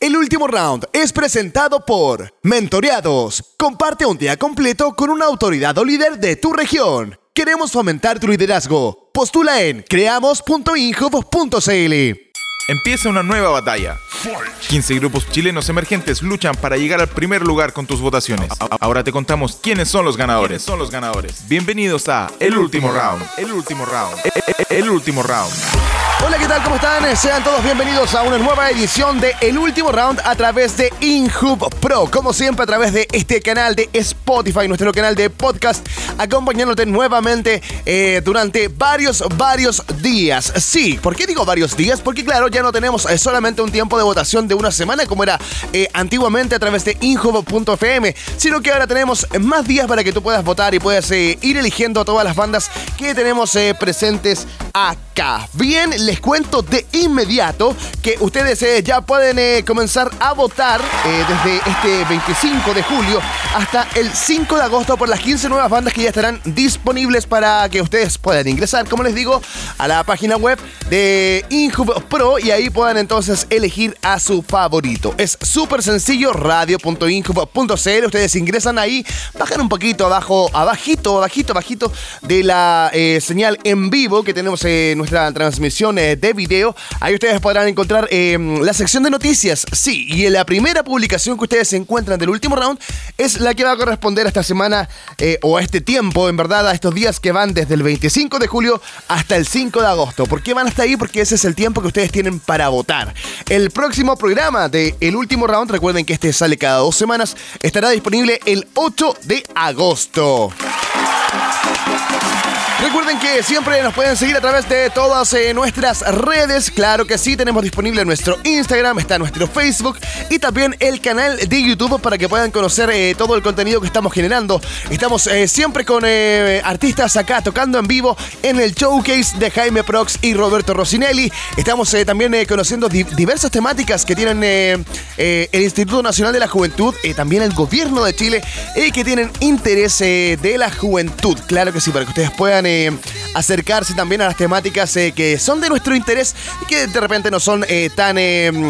El último round es presentado por Mentoreados. Comparte un día completo con una autoridad o líder de tu región. Queremos fomentar tu liderazgo. Postula en creamos.inhub.cl. Empieza una nueva batalla. 15 grupos chilenos emergentes luchan para llegar al primer lugar con tus votaciones. Ahora te contamos quiénes son los ganadores. Son los ganadores. Bienvenidos a El último round. El último round. E, e, e, el último round. Hola, ¿qué tal? ¿Cómo están? Sean todos bienvenidos a una nueva edición de El Último Round a través de InHub Pro. Como siempre, a través de este canal de Spotify, nuestro canal de podcast, acompañándote nuevamente eh, durante varios, varios días. Sí, ¿por qué digo varios días? Porque, claro, ya no tenemos eh, solamente un tiempo de votación de una semana como era eh, antiguamente a través de InHub.fm, sino que ahora tenemos más días para que tú puedas votar y puedas ir eligiendo a todas las bandas que tenemos presentes acá. Bien, les cuento de inmediato que ustedes eh, ya pueden eh, comenzar a votar eh, desde este 25 de julio hasta el 5 de agosto por las 15 nuevas bandas que ya estarán disponibles para que ustedes puedan ingresar, como les digo, a la página web de Inhub Pro ahí puedan entonces elegir a su favorito. Es súper sencillo, radio.inhub.cl. Ustedes ingresan ahí, bajan un poquito abajo, abajito, abajito, abajito de la señal en vivo que tenemos en nuestra transmisión de video. Ahí ustedes podrán encontrar em, la sección de noticias. Sí, y la primera publicación que ustedes encuentran del último round es la que va a corresponder a esta semana eh, o a este tiempo, en verdad, a estos días que van desde el 25 de julio hasta el 5 de agosto. ¿Por qué van hasta ahí? Porque ese es el tiempo que ustedes tienen para votar. El próximo programa de El último round, recuerden que este sale cada dos semanas, estará disponible el 8 de agosto. Recuerden que siempre nos pueden seguir a través de todas eh, nuestras redes. Claro que sí, tenemos disponible nuestro Instagram, está nuestro Facebook y también el canal de YouTube para que puedan conocer eh, todo el contenido que estamos generando. Estamos eh, siempre con artistas acá tocando en vivo en el showcase de Jaime Prox y Roberto Rossinelli. Estamos también conociendo diversas temáticas que tienen el Instituto Nacional de la Juventud y también el gobierno de Chile y que tienen interés de la juventud. Claro que sí, para que ustedes puedan eh, acercarse también a las temáticas eh, que son de nuestro interés y que de repente no son eh, tan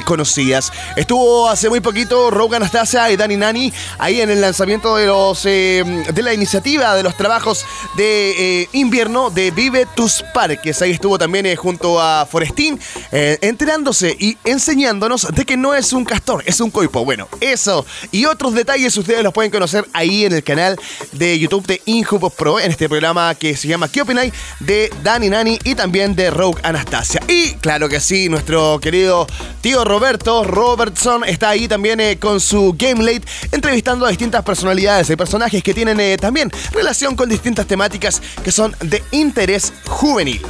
conocidas. Estuvo hace muy poquito Rogue Anastasia y Dani Nani ahí en el lanzamiento de los de la iniciativa de los trabajos de invierno de Vive tus Parques. Ahí estuvo también junto a Forestín enterándose y enseñándonos de que no es un castor, es un coipo. Bueno, eso y otros detalles ustedes los pueden conocer ahí en el canal de YouTube de Inhub Pro en este programa que se llama ¿Qué opináis? de Dani Nani y también de Rogue Anastasia. Y claro que sí, nuestro querido tío Roberto Robertson está ahí también eh, con su Game Late entrevistando a distintas personalidades y personajes que tienen eh, también relación con distintas temáticas que son de interés juvenil.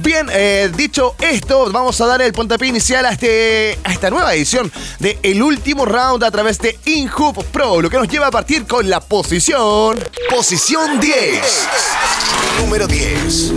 Bien, eh, dicho esto, vamos a dar el puntapié inicial a, este, a esta nueva edición de El Último Round a través de InHub Pro, lo que nos lleva a partir con la posición... Posición 10. Número 10.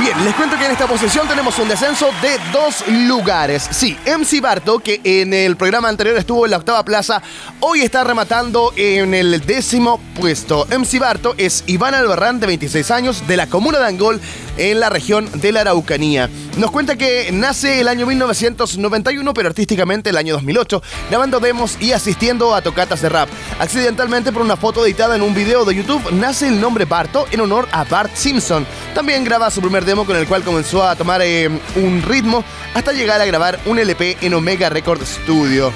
Bien, les cuento que en esta posición tenemos un descenso de dos lugares. Sí, MC Barto, que en el programa anterior estuvo en la octava plaza, hoy está rematando en el décimo puesto. MC Barto es Iván Albarrán, de 26 años, de la comuna de Angol, en la región de la Araucanía. Nos cuenta que nace el año 1991, pero artísticamente el año 2008, grabando demos y asistiendo a tocatas de rap. Accidentalmente por una foto editada en un video de YouTube, nace el nombre Barto en honor a Bart Simpson. También graba su primer demo con el cual comenzó a tomar eh, un ritmo hasta llegar a grabar un LP en Omega Record Studio.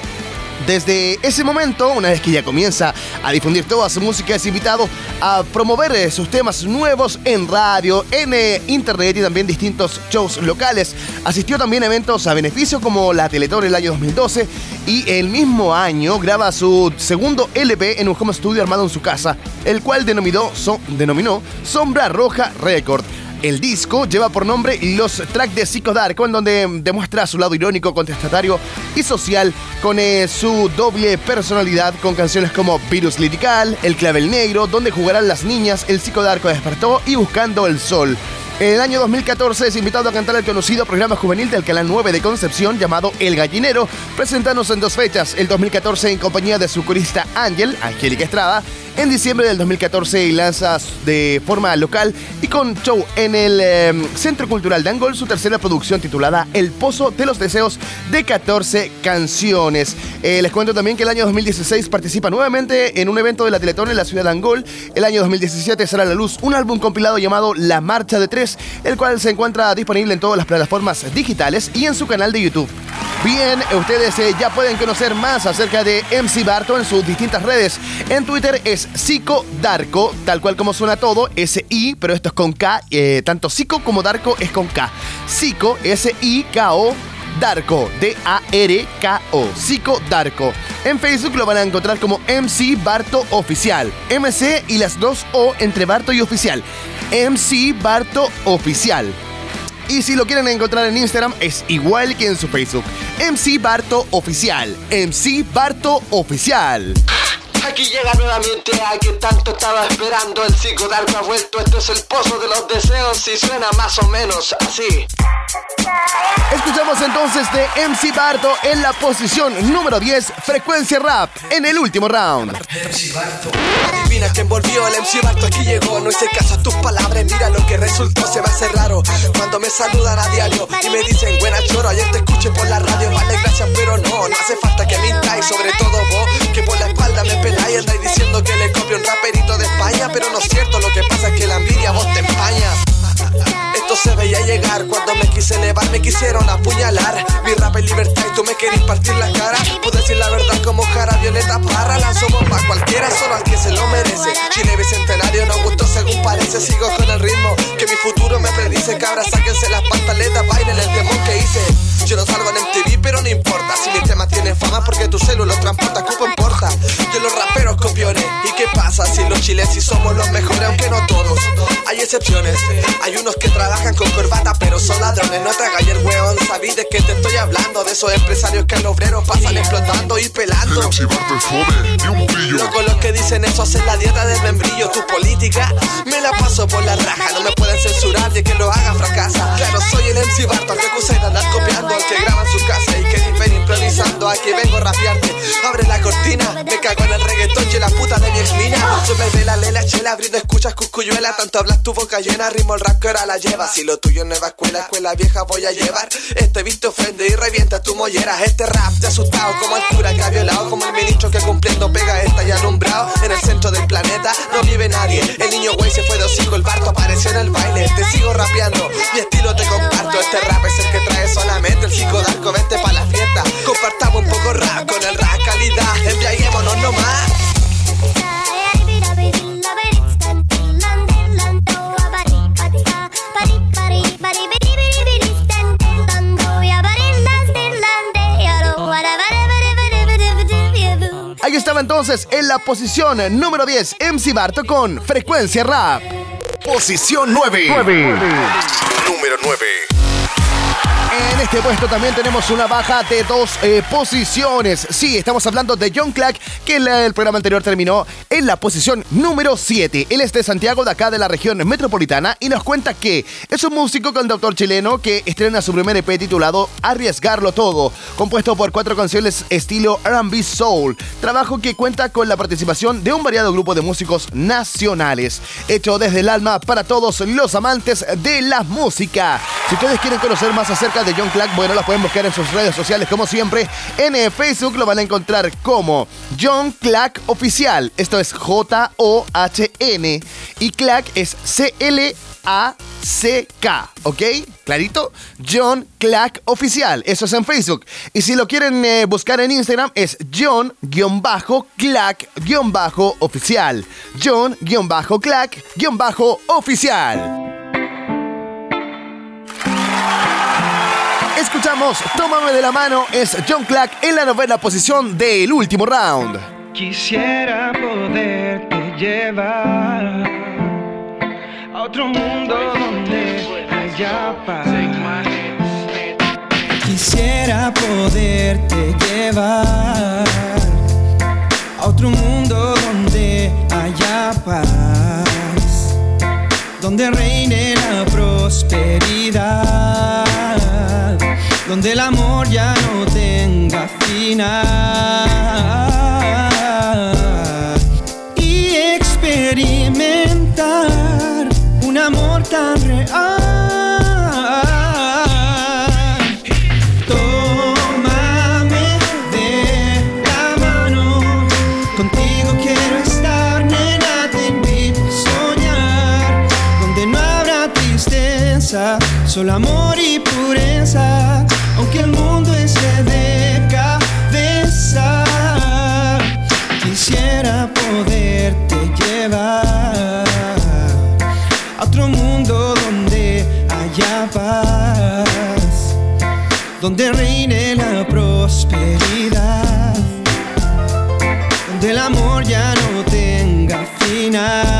Desde ese momento, una vez que ya comienza a difundir toda su música, es invitado a promover eh, sus temas nuevos en radio, en eh, internet y también distintos shows locales. Asistió también a eventos a beneficio como la Teletor el año 2012 y el mismo año graba su segundo LP en un home studio armado en su casa, el cual denominó Sombra Roja Record. El disco lleva por nombre Los Tracks de Psycho Dark, en donde demuestra su lado irónico, contestatario y social con eh, su doble personalidad con canciones como Virus Lirical, El Clavel Negro, Donde jugarán las niñas, El Psycho despertó y Buscando el Sol. En el año 2014 es invitado a cantar el conocido programa juvenil del Canal 9 de Concepción llamado El Gallinero, presentándose en dos fechas, el 2014 en compañía de su corista Ángel, Angélica Estrada, en diciembre del 2014 y lanza de forma local y con show en el em, Centro Cultural de Angol su tercera producción titulada El Pozo de los Deseos de 14 canciones. Eh, les cuento también que el año 2016 participa nuevamente en un evento de la Teletón en la ciudad de Angol. El año 2017 será a la luz un álbum compilado llamado La Marcha de Tres, el cual se encuentra disponible en todas las plataformas digitales y en su canal de YouTube. Bien, ustedes eh, ya pueden conocer más acerca de MC Barto en sus distintas redes. En Twitter es Psico Darko, tal cual como suena todo, S-I, pero esto es con K, eh, tanto Psico como Darko es con K. Psico, S-I-K-O. Darko, D-A-R-K-O, Psico Darko. En Facebook lo van a encontrar como MC Barto Oficial. MC y las dos O entre Barto y Oficial. MC Barto Oficial. Y si lo quieren encontrar en Instagram, es igual que en su Facebook. MC Barto Oficial. MC Barto Oficial. Aquí llega nuevamente a quien tanto estaba esperando. El psicodarco ha vuelto. Esto es el pozo de los deseos y suena más o menos así. Escuchamos entonces de MC Barto en la posición número 10, frecuencia rap, en el último round. MC Barto. Adivina quién volvió, el MC Barto aquí llegó. No hice caso a tus palabras, mira lo que resultó, se me hace raro. Cuando me saludan a diario y me dicen, buena choro, ayer te escuché por la radio, vale, gracias, pero no, no hace falta que mintáis, sobre todo vos, que por la espalda me peláis, andáis diciendo que le copio un raperito de España, pero no es cierto, lo que pasa es que la envidia vos te empaña. Se veía llegar cuando me quise elevar, me quisieron apuñalar. Mi rap es libertad y tú me querís partir la cara. Puedo decir la verdad como cara Violeta Parra. Lanzo bomba cualquiera, solo al que se lo merece. Chile bicentenario, no gustó según parece. Sigo con el ritmo que mi futuro me predice. Cabra, sáquense las pantaletas, bailen el temor que hice. Yo no salgo en MTV, pero no importa. Si mi tema tiene fama, porque tu celo lo transporta, cupo importa. Yo los raperos copiones. ¿Y qué pasa si los chilenos somos los mejores, aunque no todos? Hay excepciones. Hay unos que trabajan con corbata, pero son ladrones. No te hagas el weón, sabí de qué te estoy hablando. De esos empresarios que al obrero pasan explotando y pelando. Loco, los que dicen eso hacen la dieta del membrillo. Tu política me la paso por la raja. No me pueden censurar de que lo haga fracasa. Claro, soy el MC Barto, que acusé de andar copiando. Al que graba en su casa y que difen improvisando. Aquí vengo a rapearte. Abre la cortina, me cago en el reggaetón y la puta de mi ex mina. me la lela, chela, abriendo escuchas cucuyuela. Tanto hablas tu boca llena, ritmo el rap que ahora la lleva. Si lo tuyo es nueva escuela, escuela vieja voy a llevar. Este visto ofende y revienta tu mollera. Este rap te ha asustado como el cura que ha violado. Como el ministro que cumpliendo pega esta y alumbrado. En el centro del planeta no vive nadie. El niño güey se fue de hocico, el barto apareció en el baile. Te sigo rapeando, mi estilo te comparto. Este rap es el que trae solamente el psicodarco. Vente pa' la fiesta, compartamos un poco rap con el rap calidad. Enviémonos nomás. Ahí estaba entonces en la posición número 10 MC Barto con Frecuencia Rap. Posición 9. 9. Número 9. En este puesto también tenemos una baja de dos eh, posiciones. Sí, estamos hablando de John Clark, que en el programa anterior terminó en la posición número 7. Él es de Santiago, de acá de la región metropolitana, y nos cuenta que es un músico cantautor chileno que estrena su primer EP titulado Arriesgarlo Todo, compuesto por cuatro canciones estilo RB Soul, trabajo que cuenta con la participación de un variado grupo de músicos nacionales, hecho desde el alma para todos los amantes de la música. Si ustedes quieren conocer más acerca de John Clark, bueno, las pueden buscar en sus redes sociales como siempre. En eh, Facebook lo van a encontrar como John Clark Oficial. Esto es J-O-H-N. Y Clark es C-L-A-C-K. ¿Ok? ¿Clarito? John Clark Oficial. Eso es en Facebook. Y si lo quieren eh, buscar en Instagram es John-Clark-Oficial. John-Clark-Oficial. Escuchamos Tómame de la mano es John Clark en la novena posición del último round. Quisiera poderte llevar a otro mundo donde haya paz. Quisiera poderte llevar a otro mundo donde haya paz, donde reine la prosperidad donde el amor ya no tenga fina y experimentar un amor tan real. Tómame de la mano, contigo quiero estar en la TV, soñar donde no habrá tristeza, solo amor. A otro mundo donde haya paz, donde reine la prosperidad, donde el amor ya no tenga final.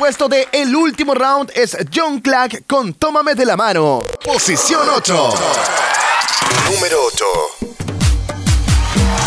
Puesto de El Último Round es John Clack con Tómame de la mano. Posición 8. Número 8.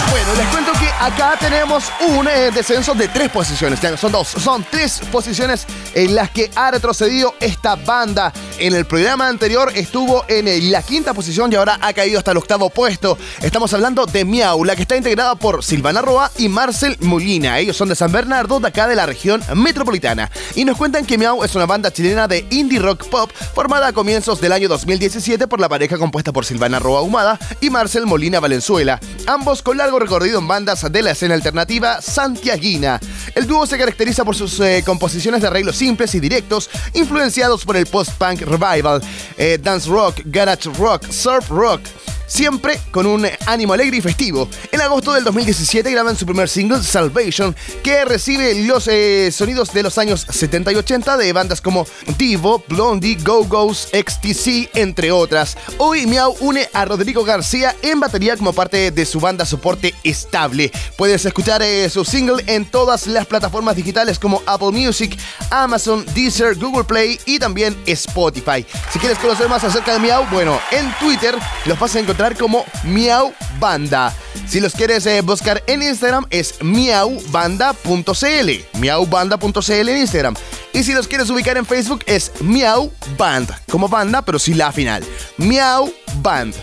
Bueno, les cuento acá tenemos un eh, descenso de tres posiciones. Son dos, son tres posiciones en las que ha retrocedido esta banda. En el programa anterior estuvo en eh, la quinta posición y ahora ha caído hasta el octavo puesto. Estamos hablando de Miau, la que está integrada por Silvana Roa y Marcel Molina. Ellos son de San Bernardo, de acá de la región metropolitana. Y nos cuentan que Miau es una banda chilena de indie rock pop formada a comienzos del año 2017 por la pareja compuesta por Silvana Roa Humada y Marcel Molina Valenzuela. Ambos con largo recorrido en bandas de la escena alternativa santiaguina. El dúo se caracteriza por sus eh, composiciones de arreglos simples y directos, influenciados por el post-punk revival, eh, dance rock, garage rock, surf rock. Siempre con un ánimo alegre y festivo. En agosto del 2017 graban su primer single, Salvation, que recibe los eh, sonidos de los años 70 y 80 de bandas como Divo, Blondie, Go-Go's, XTC, entre otras. Hoy Miau une a Rodrigo García en batería como parte de su banda soporte estable. Puedes escuchar eh, su single en todas las plataformas digitales como Apple Music, Amazon, Deezer, Google Play y también Spotify. Si quieres conocer más acerca de Miau, bueno, en Twitter los vas a encontrar como Miau Banda. Si los quieres eh, buscar en Instagram es miaubanda.cl, miaubanda.cl en Instagram. Y si los quieres ubicar en Facebook es Miau Band, como banda pero sin la final. Miau Band.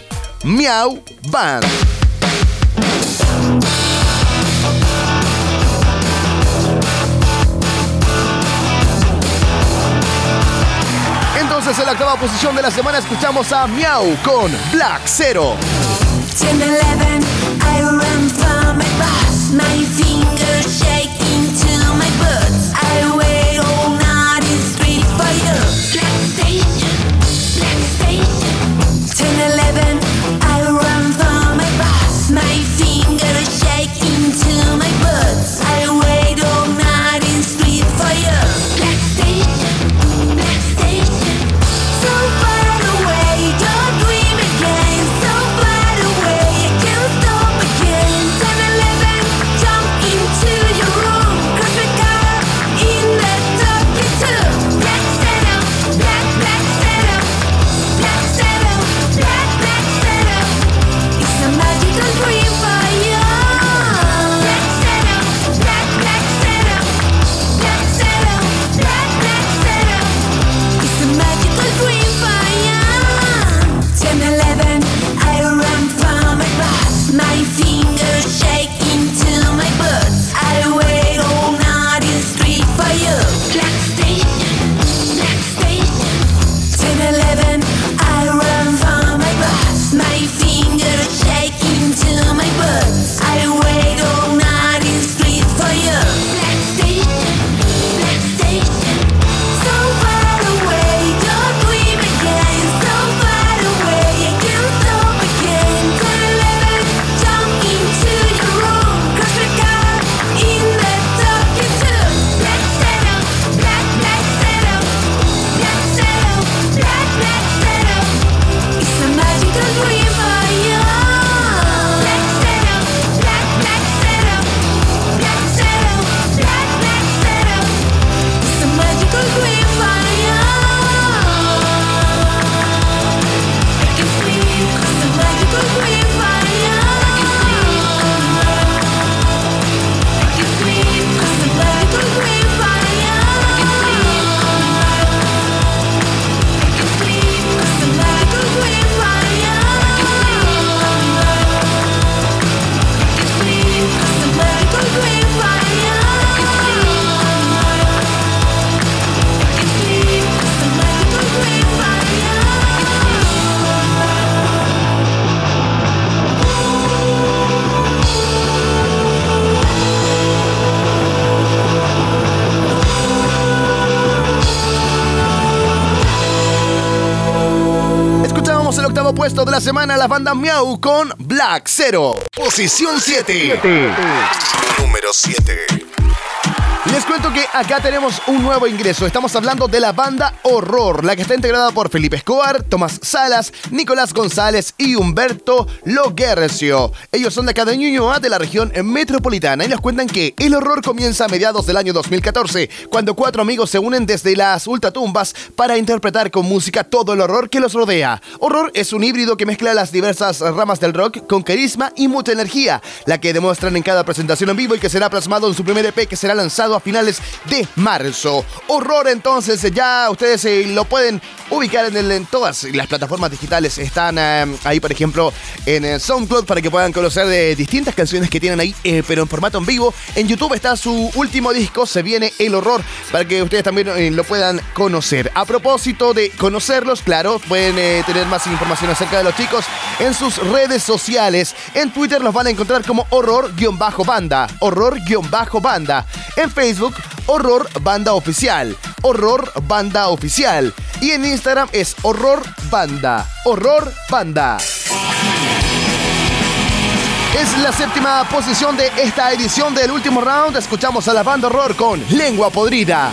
Miau Band. En la octava posición de la semana escuchamos a Miau con Black Zero. 10, 11, I run from my boss. My fingers shaking to my boots. I wait la semana la banda Miau con Black Zero. Posición 7. Número 7. Les cuento que acá tenemos un nuevo ingreso. Estamos hablando de la banda Horror, la que está integrada por Felipe Escobar, Tomás Salas, Nicolás González y Humberto Loguercio. Ellos son de acá de Ñuñoa, de la región metropolitana, y les cuentan que el horror comienza a mediados del año 2014, cuando cuatro amigos se unen desde las ultratumbas para interpretar con música todo el horror que los rodea. Horror es un híbrido que mezcla las diversas ramas del rock con carisma y mucha energía, la que demuestran en cada presentación en vivo y que será plasmado en su primer EP que será lanzado a finales de marzo. Horror entonces, ya ustedes eh, lo pueden ubicar en, todas las plataformas digitales. Están eh, ahí, por ejemplo, en eh, SoundCloud para que puedan conocer de distintas canciones que tienen ahí, pero en formato en vivo. En YouTube está su último disco, se viene El Horror, para que ustedes también lo puedan conocer. A propósito de conocerlos, claro, pueden tener más información acerca de los chicos en sus redes sociales. En Twitter los van a encontrar como horror-banda. Horror-banda. En Facebook, Horror Banda Oficial. Horror Banda Oficial. Y en Instagram es Horror Banda. Horror Banda. Es la séptima posición de esta edición del último round. Escuchamos a la banda horror con Lengua Podrida.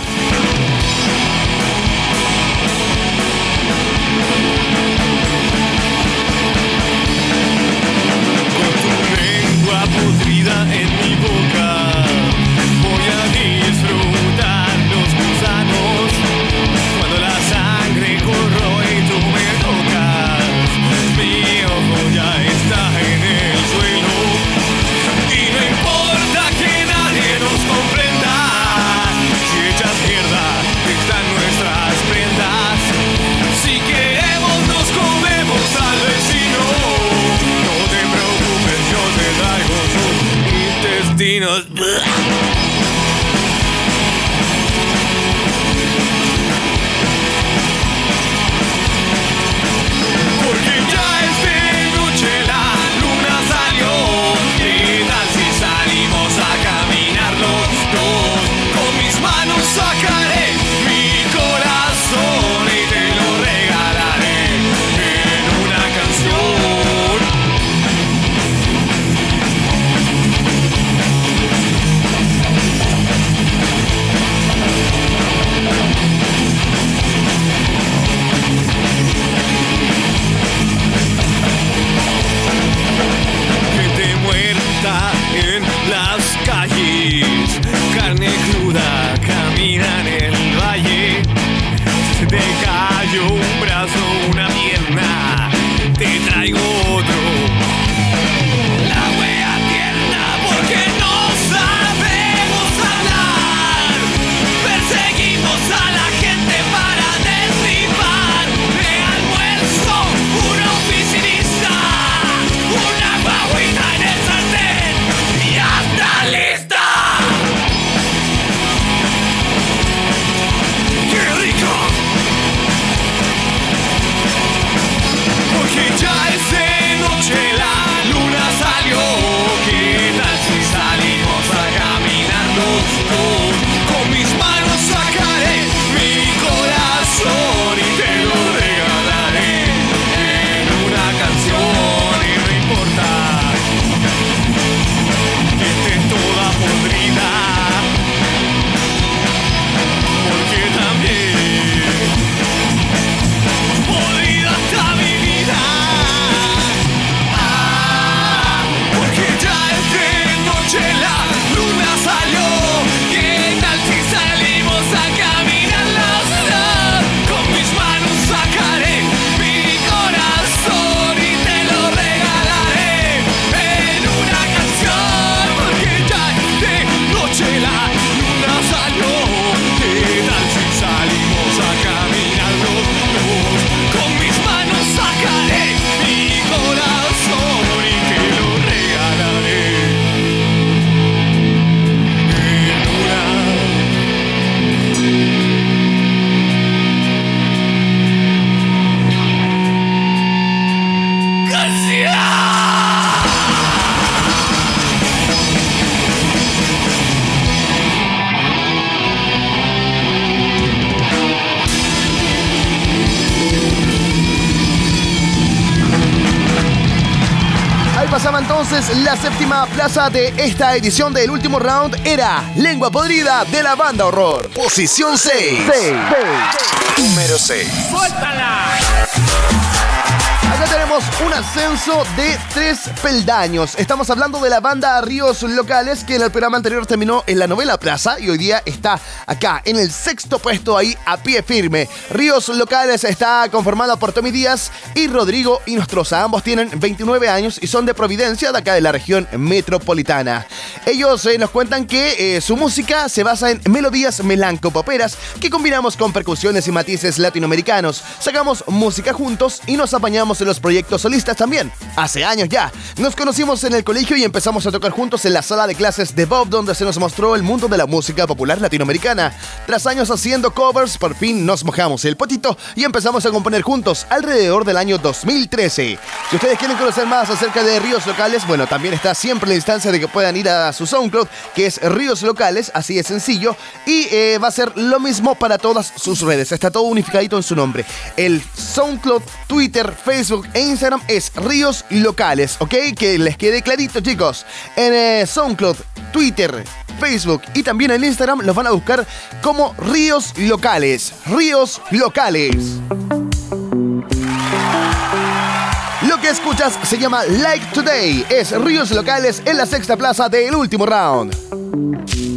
Entonces la séptima plaza de esta edición del último round era Lengua Podrida de la banda Horror. Posición 6. Número 6. Acá tenemos un ascenso de tres peldaños. Estamos hablando de la banda Ríos Locales, que en el programa anterior terminó en la novela plaza y hoy día está acá en el sexto puesto ahí a pie firme. Ríos Locales está conformada por Tommy Díaz y Rodrigo Inostroza. Ambos tienen 29 años y son de Providencia, de acá de la región metropolitana. Ellos eh, nos cuentan que eh, su música se basa en melodías melancopoperas que combinamos con percusiones y matices latinoamericanos. Sacamos música juntos y nos apañamos en los proyectos solistas también. Hace años ya. Nos conocimos en el colegio y empezamos a tocar juntos en la sala de clases de Bob donde se nos mostró el mundo de la música popular latinoamericana. Tras años haciendo covers, por fin nos mojamos el potito y empezamos a componer juntos alrededor del año 2013. Si ustedes quieren conocer más acerca de Ríos Locales, bueno, también está siempre la instancia de que puedan ir a su SoundCloud, que es Ríos Locales, así de sencillo, y eh, va a ser lo mismo para todas sus redes. Está todo unificadito en su nombre. El SoundCloud, Twitter, Facebook e Instagram es Ríos Locales, ¿ok? Que les quede clarito, chicos. En eh, SoundCloud, Twitter, Facebook y también en Instagram los van a buscar como Ríos Locales. Ríos Locales. Lo que escuchas se llama Like Today. Es Ríos Locales en la sexta plaza del último round.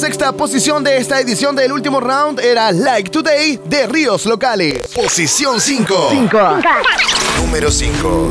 Sexta posición de esta edición del último round era Like Today de Ríos Locales. Posición 5. Número 5.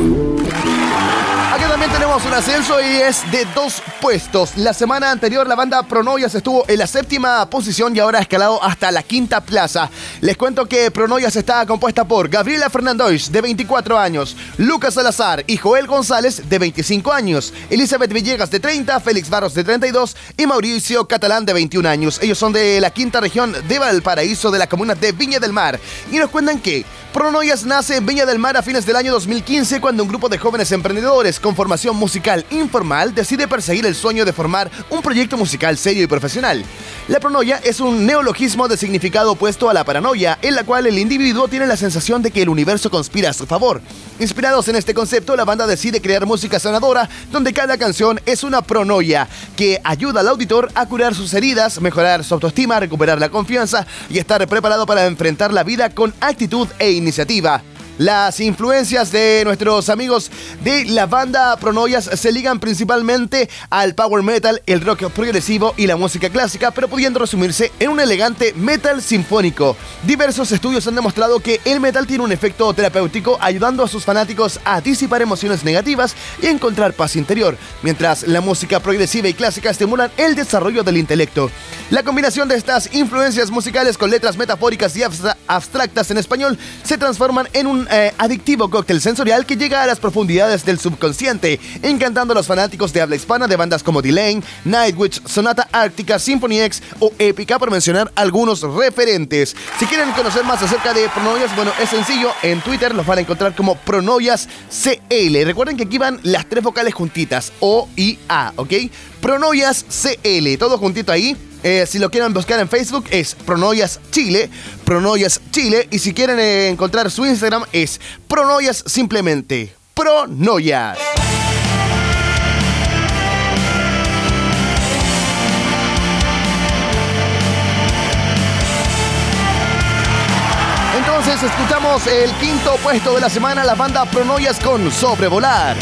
Aquí también tenemos un ascenso y es de dos puestos. La semana anterior la banda Pronoyas estuvo en la séptima posición y ahora ha escalado hasta la quinta plaza. Les cuento que Pronoyas está compuesta por Gabriela Fernandois, de 24 años, Lucas Salazar y Joel González, de 25 años, Elizabeth Villegas, de 30, Félix Barros, de 32 y Mauricio Catalán, de 21 años. Ellos son de la quinta región de Valparaíso, de la comuna de Viña del Mar. Y nos cuentan que Pronoyas nace en Viña del Mar a fines del año 2015 cuando un grupo de jóvenes emprendedores con formación musical informal decide perseguir el sueño de formar un proyecto musical serio y profesional. La pronoia es un neologismo de significado opuesto a la paranoia, en la cual el individuo tiene la sensación de que el universo conspira a su favor. Inspirados en este concepto, la banda decide crear música sanadora, donde cada canción es una pronoia que ayuda al auditor a curar sus heridas, mejorar su autoestima, recuperar la confianza y estar preparado para enfrentar la vida con actitud e iniciativa. Las influencias de nuestros amigos de la banda Pronoyas se ligan principalmente al power metal, el rock progresivo y la música clásica, pero pudiendo resumirse en un elegante metal sinfónico. Diversos estudios han demostrado que el metal tiene un efecto terapéutico ayudando a sus fanáticos a disipar emociones negativas y encontrar paz interior, mientras la música progresiva y clásica estimulan el desarrollo del intelecto. La combinación de estas influencias musicales con letras metafóricas y abstra- abstractas en español se transforman en un eh, adictivo cóctel sensorial que llega a las profundidades del subconsciente, encantando a los fanáticos de habla hispana de bandas como Delane, Nightwish, Sonata Ártica, Symphony X o Épica, por mencionar algunos referentes. Si quieren conocer más acerca de Pronoyas, bueno, es sencillo, en Twitter los van a encontrar como Pronoyas CL. Recuerden que aquí van las tres vocales juntitas, O y A, ¿ok? Pronoyas CL, todo juntito ahí. Eh, si lo quieren buscar en Facebook es Pronoyas Chile, Pronoyas Chile. Y si quieren eh, encontrar su Instagram es Pronoyas simplemente. Pronoyas. Entonces escuchamos el quinto puesto de la semana, la banda Pronoyas con Sobrevolar.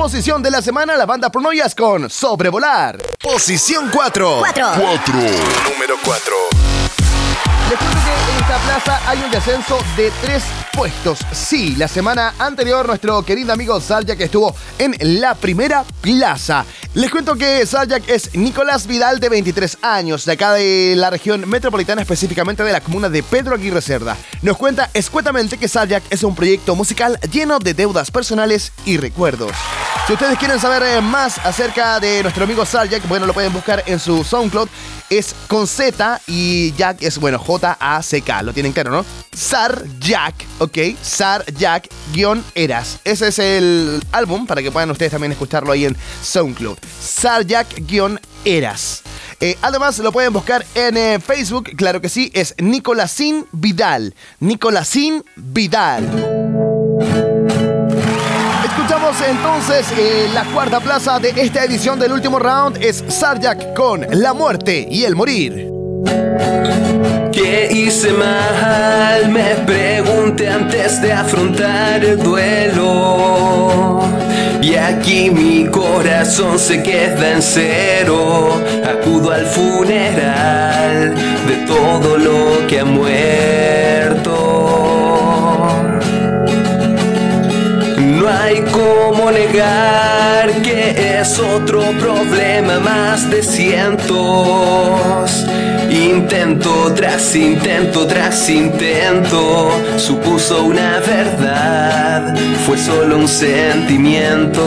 Posición de la semana la banda Pronoyas con Sobrevolar. Posición 4. 4. Número 4. Les cuento que en esta plaza hay un descenso de tres puestos. Sí, la semana anterior nuestro querido amigo Saljak estuvo en la primera plaza. Les cuento que Saljak es Nicolás Vidal de 23 años, de acá de la región metropolitana, específicamente de la comuna de Pedro Aguirre Cerda. Nos cuenta escuetamente que Saljak es un proyecto musical lleno de deudas personales y recuerdos. Si ustedes quieren saber eh, más acerca de nuestro amigo Saljak, bueno, lo pueden buscar en su SoundCloud. Es con Z y Jack es, bueno, J-A-C-K. Lo tienen claro, ¿no? Sar Jack, ¿ok? Sar Jack guion Eras. Ese es el álbum para que puedan ustedes también escucharlo ahí en SoundCloud. Sar Jack guion Eras. Eh, además, lo pueden buscar en eh, Facebook, claro que sí, es Nicolásín Vidal. Nicolásín Vidal. Entonces eh, la cuarta plaza de esta edición del último round es Sarjak con La muerte y el morir. ¿Qué hice mal? Me pregunté antes de afrontar el duelo. Y aquí mi corazón se queda en cero. Acudo al funeral de todo lo que ha muerto. Negar que es otro problema más de cientos. Intento tras intento tras intento, supuso una verdad, fue solo un sentimiento.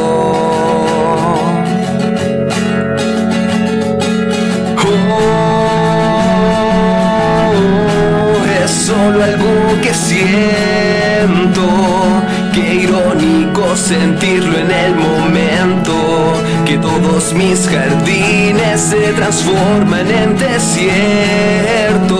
Sentirlo en el momento que todos mis jardines se transforman en desiertos.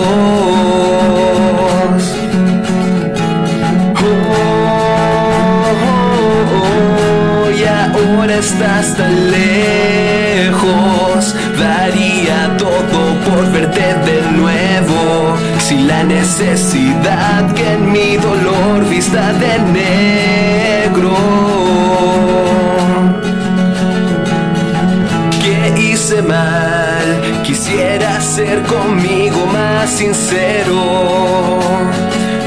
Oh, y ahora estás tan lejos. Daría todo por verte de nuevo. Sin la necesidad que en mi dolor vista de ser conmigo más sincero.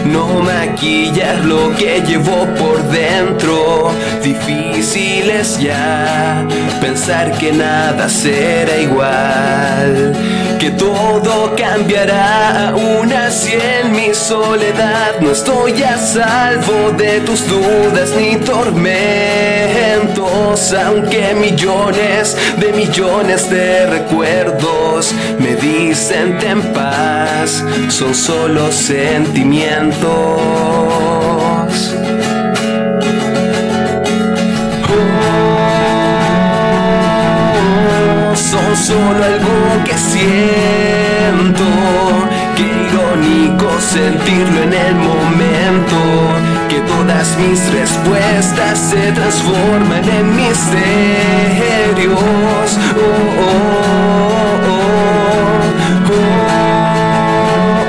No maquillar lo que llevo por dentro. Difícil es ya pensar que nada será igual. Que todo cambiará aún así en mi soledad. No estoy a salvo de tus dudas ni tormentos. Aunque millones de millones de recuerdos me dicen ten paz, son solo sentimientos. Son solo algo que siento. Qué irónico sentirlo en el momento. Que todas mis respuestas se transforman en misterios. Oh, oh, oh, oh, oh,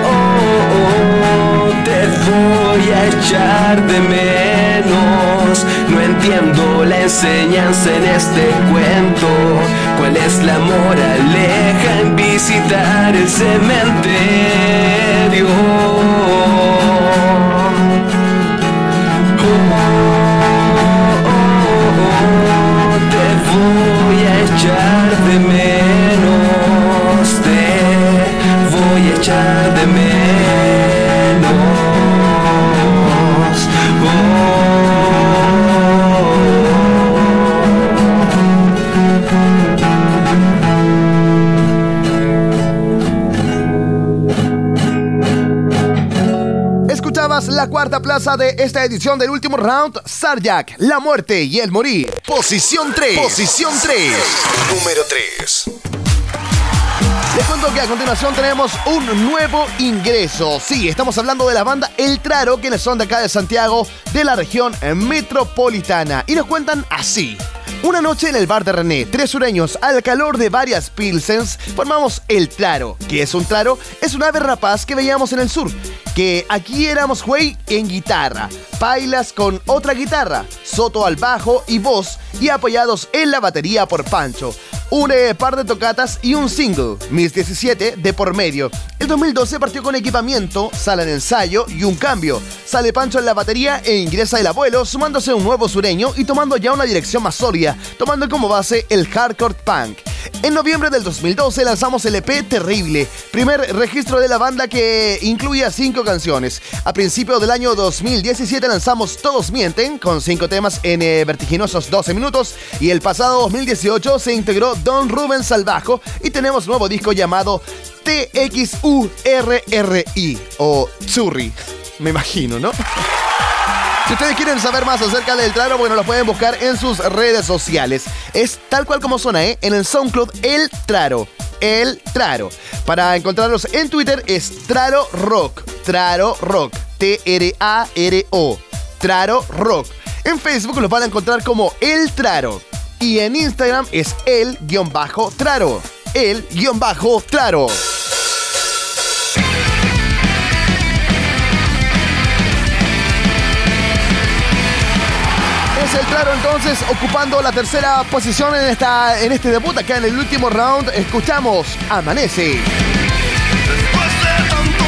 oh, oh. Te voy a echar de menos. No entiendo la enseñanza en este cuento. ¿Cuál es la moraleja en visitar el cementerio? De esta edición del último round, Sarjak, La muerte y el morir. Posición 3. Posición 3. Número 3. Les cuento que a continuación tenemos un nuevo ingreso. Sí, estamos hablando de la banda El Traro, quienes son de acá de Santiago, de la región metropolitana. Y nos cuentan así. Una noche en el bar de René, tres sureños, al calor de varias pilsens, formamos El Traro. ¿Qué es un traro? Es un ave rapaz que veíamos en el sur, que aquí éramos güey en guitarra, Pailas con otra guitarra, Soto al bajo y voz y apoyados en la batería por Pancho. Un par de tocatas y un single, Mis 17, de por medio. El 2012 partió con equipamiento, sala de ensayo y un cambio. Sale Pancho en la batería e ingresa el abuelo, sumándose un nuevo sureño y tomando ya una dirección más sólida, tomando como base el hardcore punk. En noviembre del 2012 lanzamos el EP Terrible, primer registro de la banda que incluía cinco canciones. A principios del año 2017 lanzamos Todos Mienten, con cinco temas en eh, vertiginosos 12 minutos, y el pasado 2018 se integró Don Rubén Salvajo y tenemos nuevo disco llamado TXURRI o Churri, me imagino, ¿no? Si ustedes quieren saber más acerca del Traro, bueno, lo pueden buscar en sus redes sociales. Es tal cual como suena, ¿eh? En el SoundCloud, El Traro. El Traro. Para encontrarlos en Twitter es Traro Rock. Traro Rock. T-R-A-R-O. Traro Rock. En Facebook los van a encontrar como El Traro. Y en Instagram es el-traro. El-traro. El Traro entonces ocupando la tercera posición en, esta, en este debut. Acá en el último round escuchamos Amanece. Después de tanto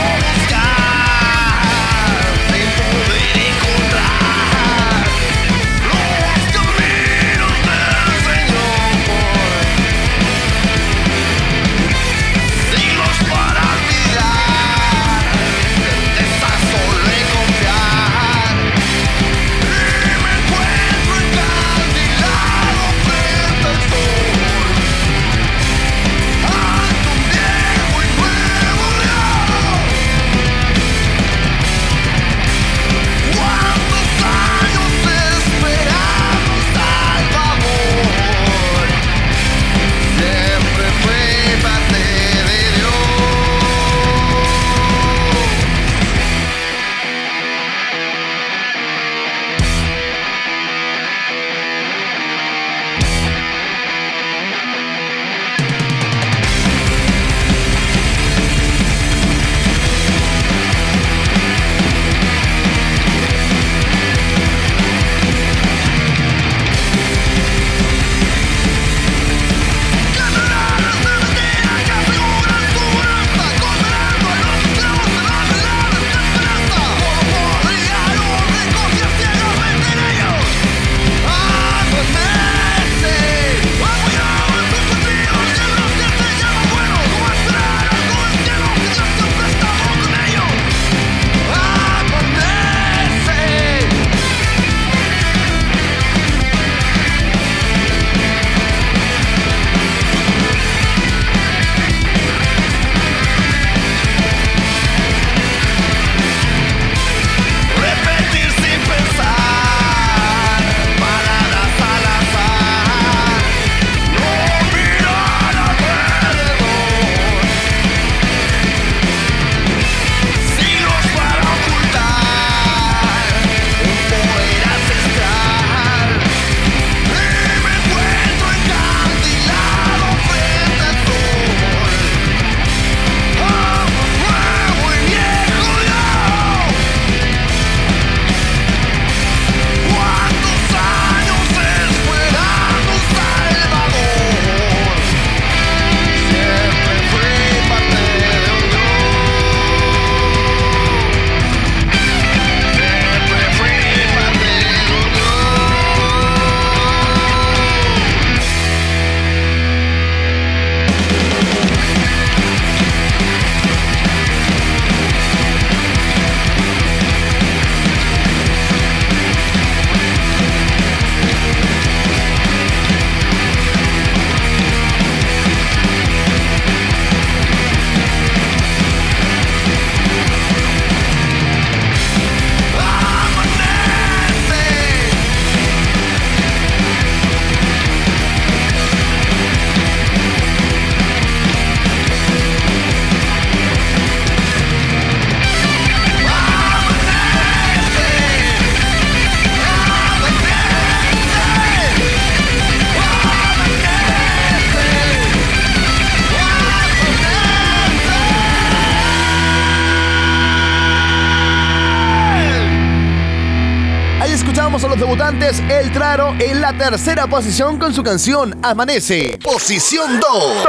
tercera posición con su canción Amanece. Posición 2.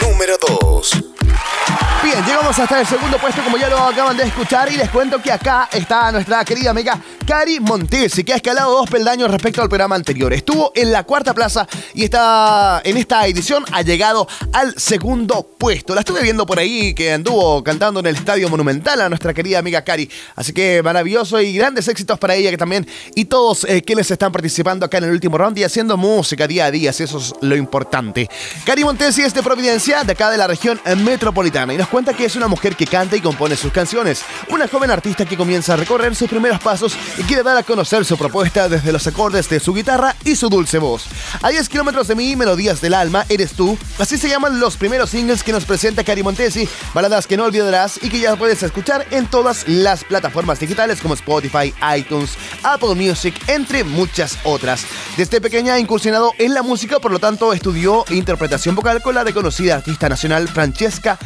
Número 2. Bien, llegamos hasta el segundo puesto como ya lo acaban de escuchar y les cuento que acá está nuestra querida amiga Cari Montesi que ha escalado dos peldaños respecto al programa anterior. Estuvo en la cuarta plaza y está en esta edición ha llegado al segundo puesto. La estuve viendo por ahí que anduvo cantando en el Estadio Monumental a nuestra querida amiga Cari. Así que maravilloso y grandes éxitos para ella que también y todos eh, quienes están participando acá en el último round y haciendo música día a día, si eso es lo importante. Cari Montesi es de Providencia, de acá de la región metropolitana y nos cuenta que es una mujer que canta y compone sus canciones. Una joven artista que comienza a recorrer sus primeros pasos y quiere dar a conocer su propuesta desde los acordes de su guitarra y su dulce voz. A 10 kilómetros de mí, Melodías del Alma, Eres tú. Así se llaman los primeros singles que nos presenta Cari Montesi, baladas que no olvidarás y que ya puedes escuchar en todas las plataformas digitales como Spotify, iTunes, Apple Music, entre muchas otras. Desde pequeña ha incursionado en la música, por lo tanto estudió interpretación vocal con la reconocida artista nacional Francesca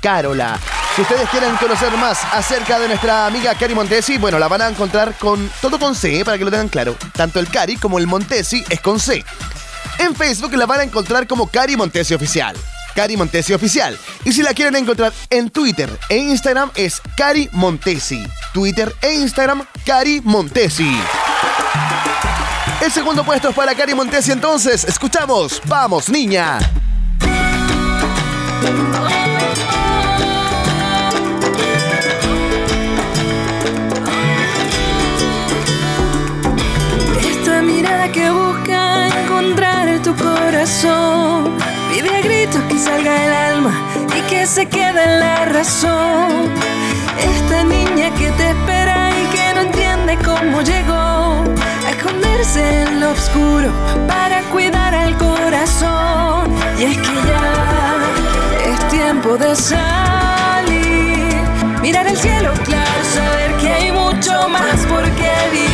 Ancarola. Si ustedes quieren conocer más acerca de nuestra amiga Cari Montesi, bueno, la van a encontrar con todo con C, para que lo tengan claro. Tanto el Cari como el Montesi es con C. En Facebook la van a encontrar como Cari Montesi Oficial. Cari Montesi Oficial. Y si la quieren encontrar en Twitter e Instagram es Cari Montesi. Twitter e Instagram Cari Montesi. El segundo puesto es para Cari Montesi entonces. Escuchamos. Vamos, niña. Que busca encontrar tu corazón. Pide a gritos que salga el alma y que se quede en la razón. Esta niña que te espera y que no entiende cómo llegó A esconderse en lo oscuro para cuidar al corazón. Y es que ya es tiempo de salir Mirar el cielo claro, saber que hay mucho más por qué vivir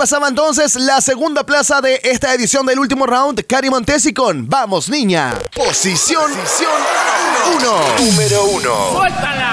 pasaba entonces la segunda plaza de esta edición del último round. Cari Montesi con Vamos, niña. Posición 1. Número 1.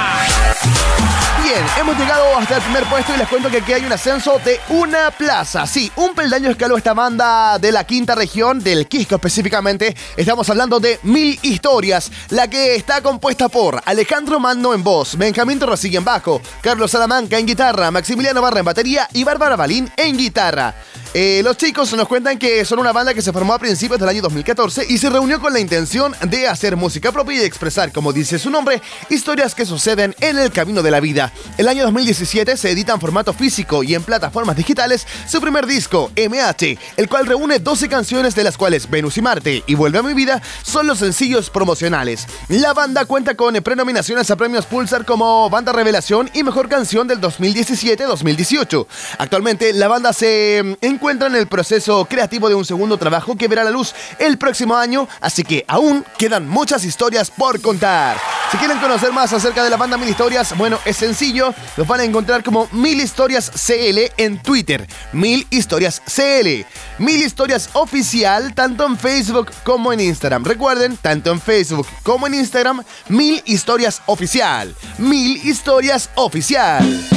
Bien, hemos llegado hasta el primer puesto y les cuento que aquí hay un ascenso de una plaza. Sí, un peldaño escaló esta banda de la quinta región, del Quisco específicamente. Estamos hablando de Mil Historias, la que está compuesta por Alejandro Mano en voz, Benjamín Torrasilla en bajo, Carlos Salamanca en guitarra, Maximiliano Barra en batería y Bárbara Balín en guitarra. Eh, los chicos nos cuentan que son una banda que se formó a principios del año 2014 y se reunió con la intención de hacer música propia y expresar, como dice su nombre, historias que suceden en el camino de la vida. El año 2017 se edita en formato físico y en plataformas digitales su primer disco, MH, el cual reúne 12 canciones de las cuales Venus y Marte y Vuelve a mi vida son los sencillos promocionales. La banda cuenta con prenominaciones a premios Pulsar como Banda Revelación y Mejor Canción del 2017-2018. Actualmente la banda se mm, encuentra en el proceso creativo de un segundo trabajo que verá la luz el próximo año, así que aún quedan muchas historias por contar. Si quieren conocer más acerca de la banda Mil Historias, bueno, es sencillo, los van a encontrar como Mil Historias CL en Twitter, Mil Historias CL, Mil Historias Oficial, tanto en Facebook como en Instagram. Recuerden, tanto en Facebook como en Instagram, Mil Historias Oficial, Mil Historias Oficial.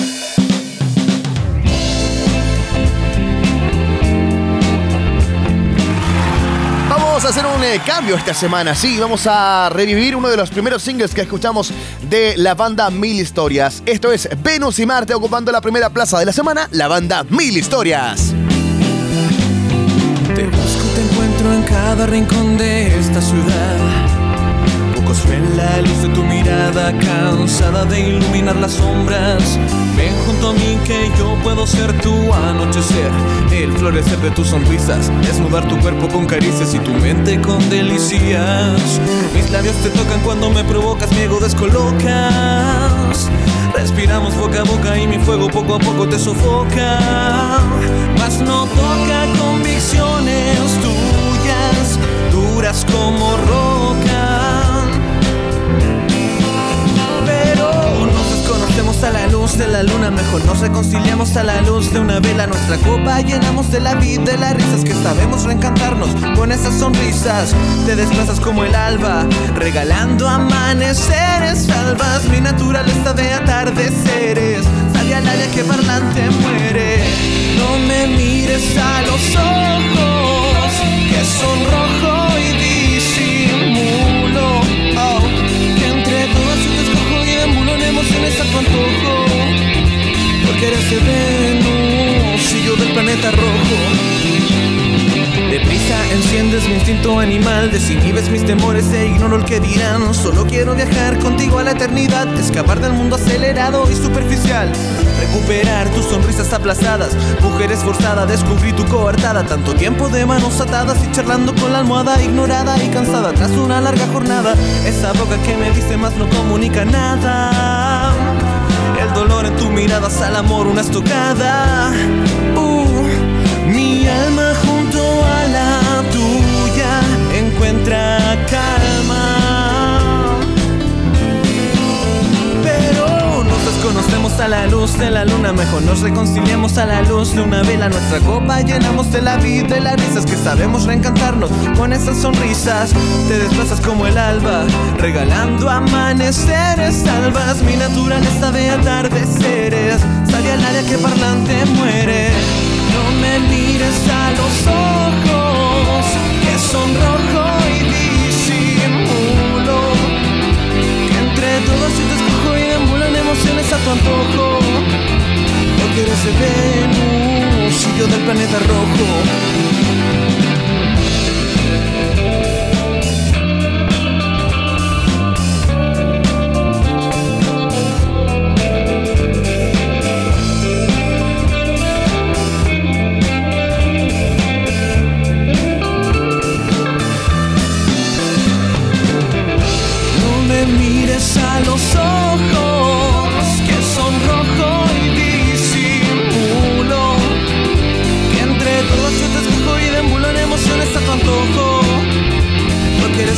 Hacer un eh, cambio esta semana, sí, vamos a revivir uno de los primeros singles que escuchamos de la banda Mil Historias. Esto es Venus y Marte ocupando la primera plaza de la semana, la banda Mil Historias. Te te encuentro en cada rincón de esta ciudad. Pocos ven la luz de tu mirada, cansada de iluminar las sombras. Ven junto a mí que yo puedo ser tu anochecer, el florecer de tus sonrisas, desnudar tu cuerpo con caricias y tu mente con delicias. Mis labios te tocan cuando me provocas, mi ego descolocas. Respiramos boca a boca y mi fuego poco a poco te sofoca. Mas no toca convicciones tuyas, duras como roca. A la luz de la luna, mejor nos reconciliamos a la luz de una vela. Nuestra copa llenamos de la vida, de las risas que sabemos reencantarnos con esas sonrisas. Te desplazas como el alba, regalando amaneceres salvas. Mi naturaleza de atardeceres, sale al área que parlante muere. No me mires a los ojos, que son rojo y Porque eres de Venus y yo del planeta rojo. Deprisa enciendes mi instinto animal, desinhibes mis temores e ignoro el que dirán. Solo quiero viajar contigo a la eternidad, escapar del mundo acelerado y superficial. Recuperar tus sonrisas aplazadas, mujer esforzada, descubrí tu coartada. Tanto tiempo de manos atadas y charlando con la almohada, ignorada y cansada tras una larga jornada. Esa boca que me dice más no comunica nada. El dolor en tu mirada al amor, una estocada. Uh, mi alma encuentra calma. Pero nos desconocemos a la luz de la luna, mejor nos reconciliamos a la luz de una vela. Nuestra copa llenamos de la vida y las risas que sabemos reencantarnos con esas sonrisas. Te desplazas como el alba, regalando amaneceres salvas. Mi naturaleza de atardeceres, sale al área que parlante muere. No me mires a los ojos, que son rojo emociones a tu antojo. Porque eres de Venus y yo del planeta rojo.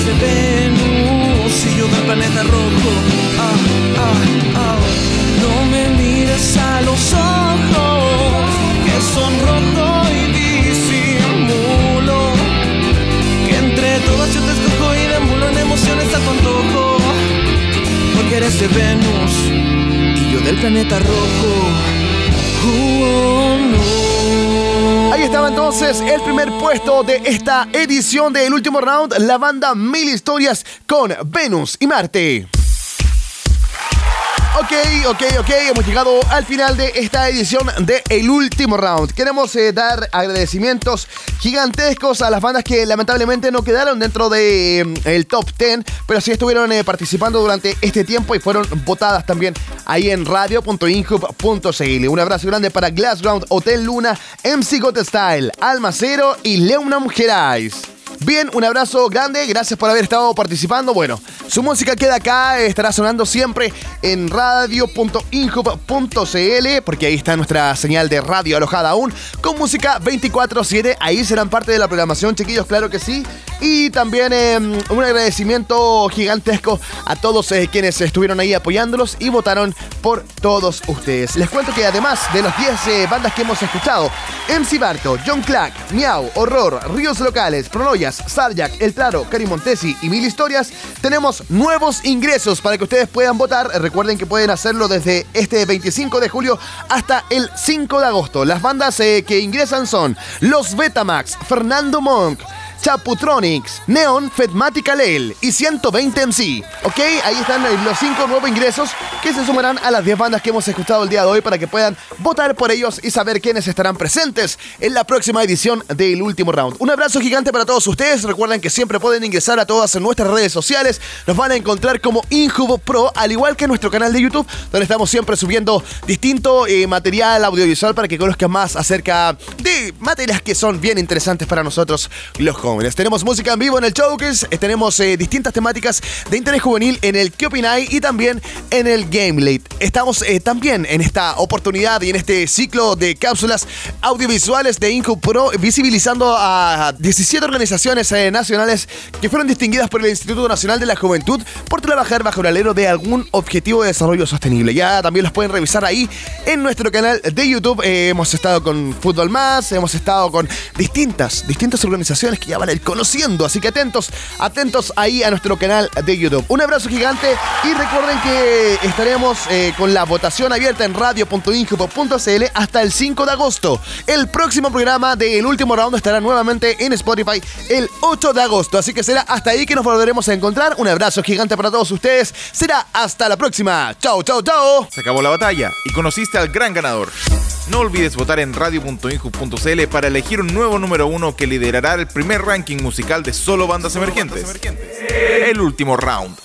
De Venus y yo del planeta rojo. Ah, ah, ah. No me mires a los ojos que son rojo y disimulo. Que entre todas yo te escojo y deambulo en emociones a tu antojo. Porque eres de Venus y yo del planeta rojo. Entonces el primer puesto de esta edición del último round, la banda Mil Historias con Venus y Marte. Ok, ok, ok, hemos llegado al final de esta edición de El Último Round. Queremos eh, dar agradecimientos gigantescos a las bandas que lamentablemente no quedaron dentro del de, el top 10, pero sí estuvieron eh, participando durante este tiempo y fueron votadas también ahí en radio.inhub.cl. Un abrazo grande para Glassground, Hotel Luna, MC Got Style, Almacero y Leonam Gerais. Bien, un abrazo grande, gracias por haber estado participando. Bueno, su música queda acá, estará sonando siempre en radio.inhub.cl, porque ahí está nuestra señal de radio alojada aún, con música 24-7. Ahí serán parte de la programación, chiquillos, claro que sí. Y también eh, un agradecimiento gigantesco a todos eh, quienes estuvieron ahí apoyándolos y votaron por todos ustedes. Les cuento que además de las 10 eh, bandas que hemos escuchado, MC Barto, John Clack, Miau, Horror, Ríos Locales, Sarjac, El Claro, Cari Montesi y Mil Historias, tenemos nuevos ingresos para que ustedes puedan votar. Recuerden que pueden hacerlo desde este 25 de julio hasta el 5 de agosto. Las bandas eh, que ingresan son Los Betamax, Fernando Monk, Chaputronics, Neon, Fedmatica Lel y 120 MC. Ok, ahí están los 5 nuevos ingresos que se sumarán a las 10 bandas que hemos escuchado el día de hoy para que puedan votar por ellos y saber quiénes estarán presentes en la próxima edición del último round. Un abrazo gigante para todos ustedes. Recuerden que siempre pueden ingresar a todas nuestras redes sociales. Nos van a encontrar como Injubo Pro, al igual que nuestro canal de YouTube, donde estamos siempre subiendo distinto eh, material audiovisual para que conozcan más acerca de materias que son bien interesantes para nosotros los jóvenes. Tenemos música en vivo en el Showcase, eh, tenemos eh, distintas temáticas de interés juvenil en el ¿Qué opináis? y también en el Game Late. Estamos eh, también en esta oportunidad y en este ciclo de cápsulas audiovisuales de Inco Pro visibilizando a 17 organizaciones nacionales que fueron distinguidas por el Instituto Nacional de la Juventud por trabajar bajo el alero de algún objetivo de desarrollo sostenible. Ya también los pueden revisar ahí en nuestro canal de YouTube. hemos estado con Fútbol Más, hemos estado con distintas, distintas organizaciones que ya van a ir conociendo. Así que atentos, atentos ahí a nuestro canal de YouTube. Un abrazo gigante y recuerden que estaremos eh, con la votación abierta en radio.injupo.cl hasta el 5 de agosto. El próximo programa del último round estará nuevamente en Spotify el 8 de agosto. Así que será hasta ahí que nos volveremos a encontrar. Un abrazo gigante para todos ustedes. Será hasta la próxima. Chao, chao, chao. Se acabó la batalla y conociste al gran ganador. No olvides votar en radio.inju.cl para elegir un nuevo número uno que liderará el primer ranking musical de solo bandas emergentes. El último round.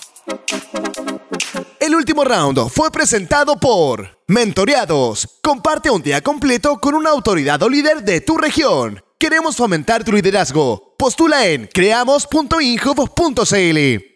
El último round fue presentado por Mentoreados. Comparte un día completo con una autoridad o líder de tu región. Queremos fomentar tu liderazgo. Postula en creamos.inhub.cl.